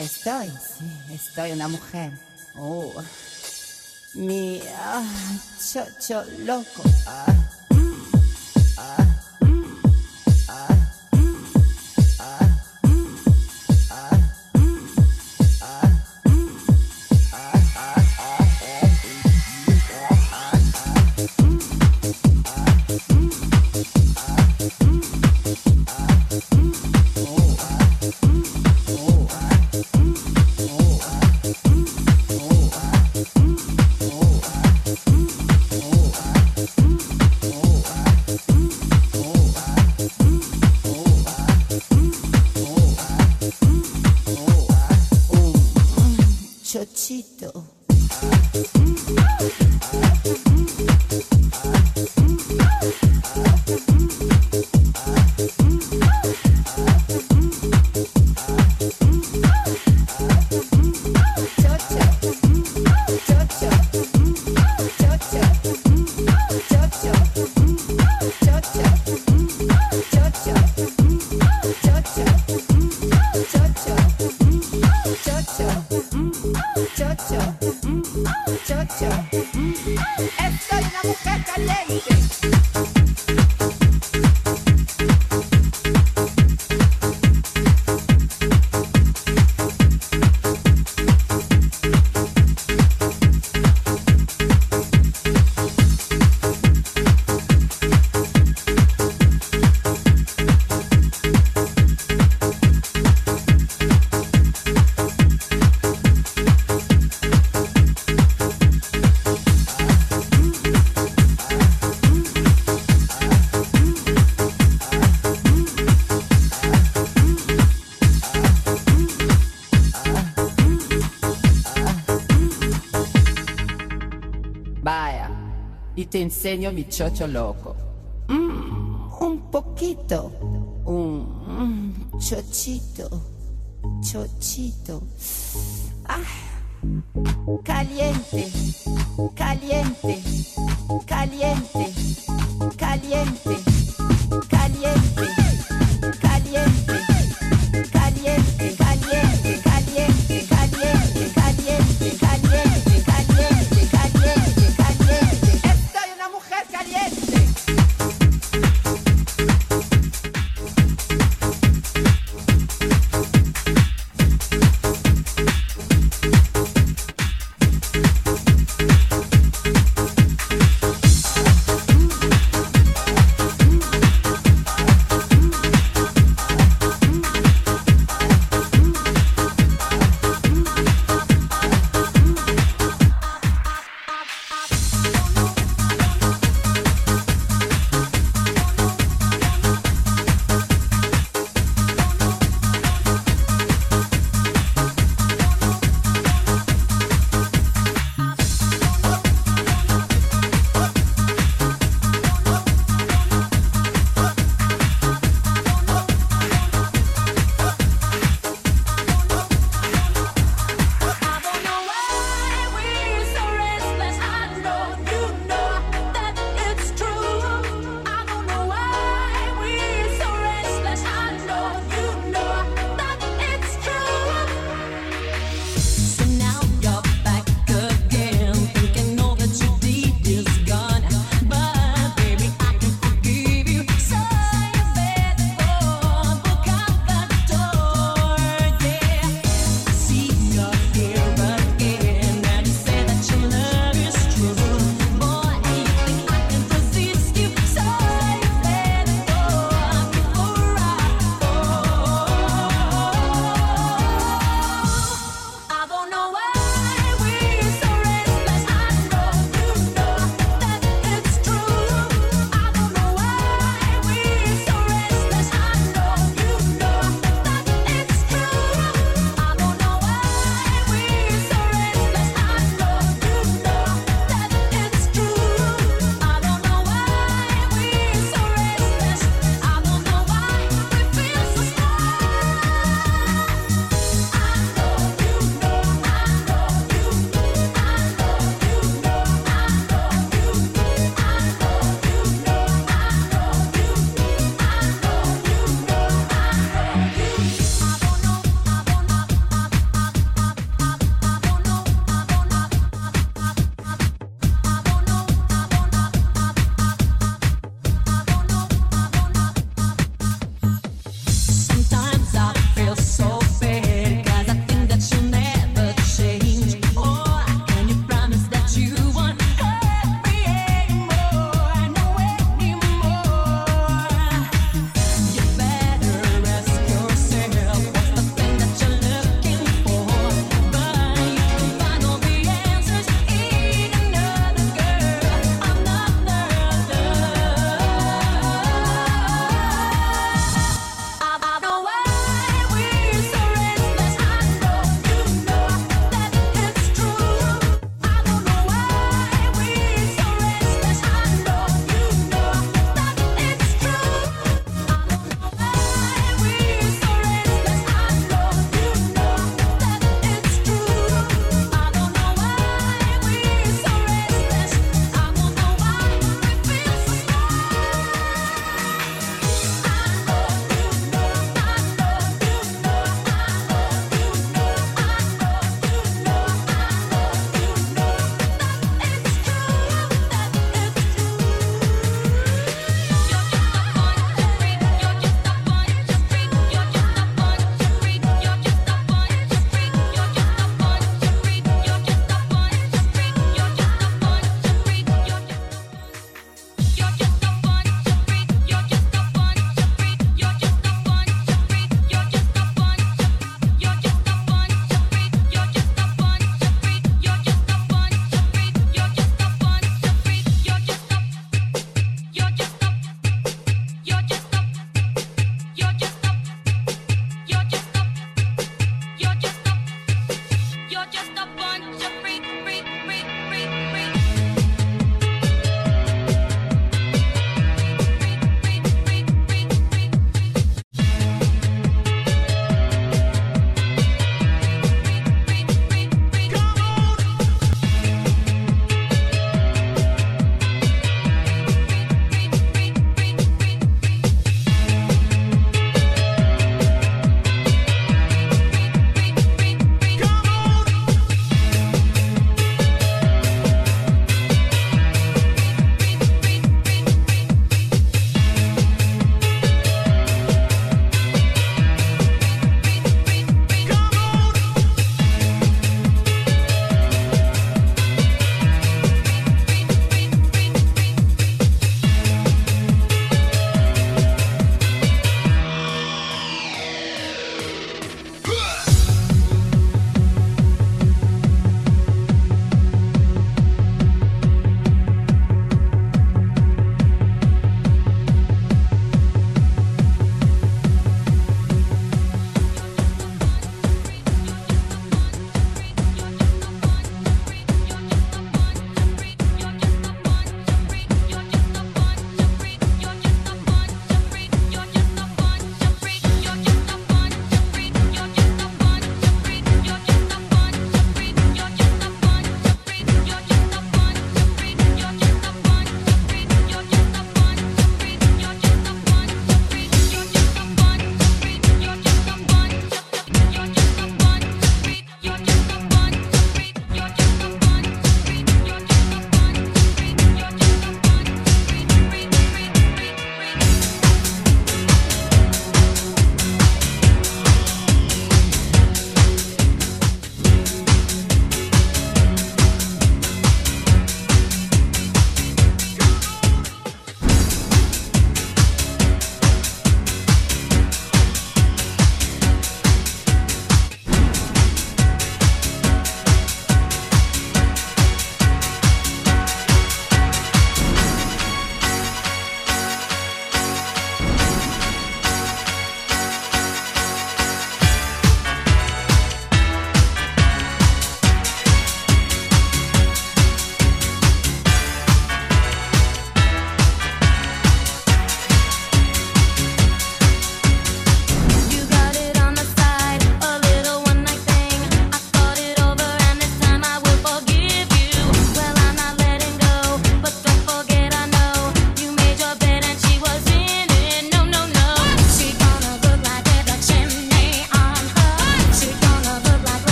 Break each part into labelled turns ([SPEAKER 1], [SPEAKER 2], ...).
[SPEAKER 1] Estoy, sí, estoy una mujer. Oh, mi ah, chocho loco. Ah. te enseño mi chocho loco. Mm, un poquito. Un mm, chochito. Chochito. Ah, caliente, caliente, caliente, caliente, caliente.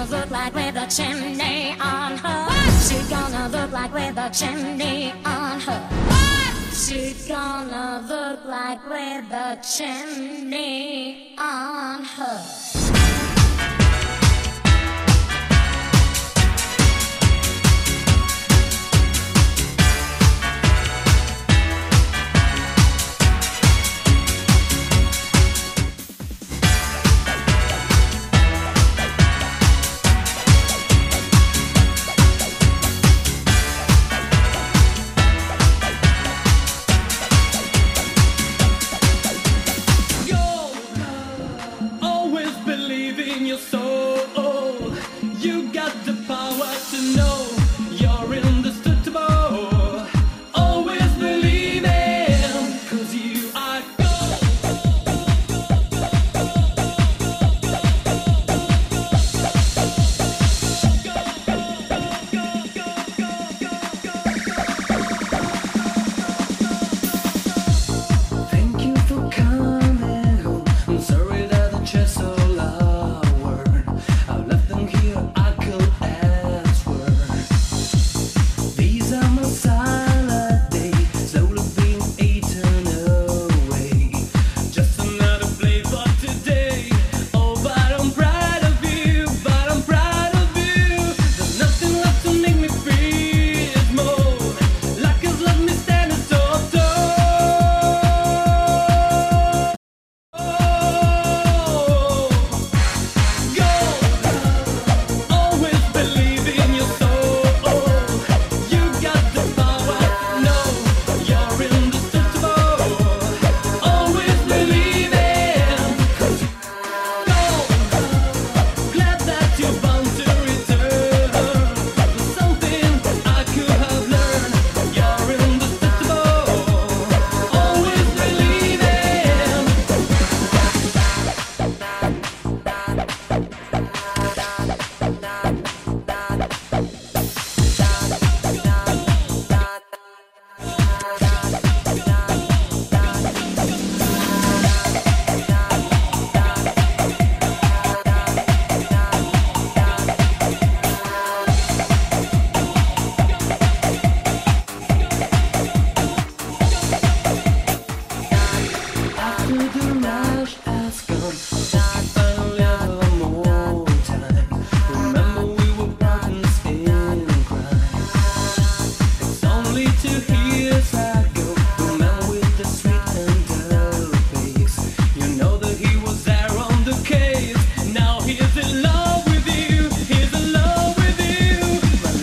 [SPEAKER 1] gonna look like with a chimney on her? What she gonna look like with
[SPEAKER 2] a chimney on her? What she gonna look like with a chimney on her?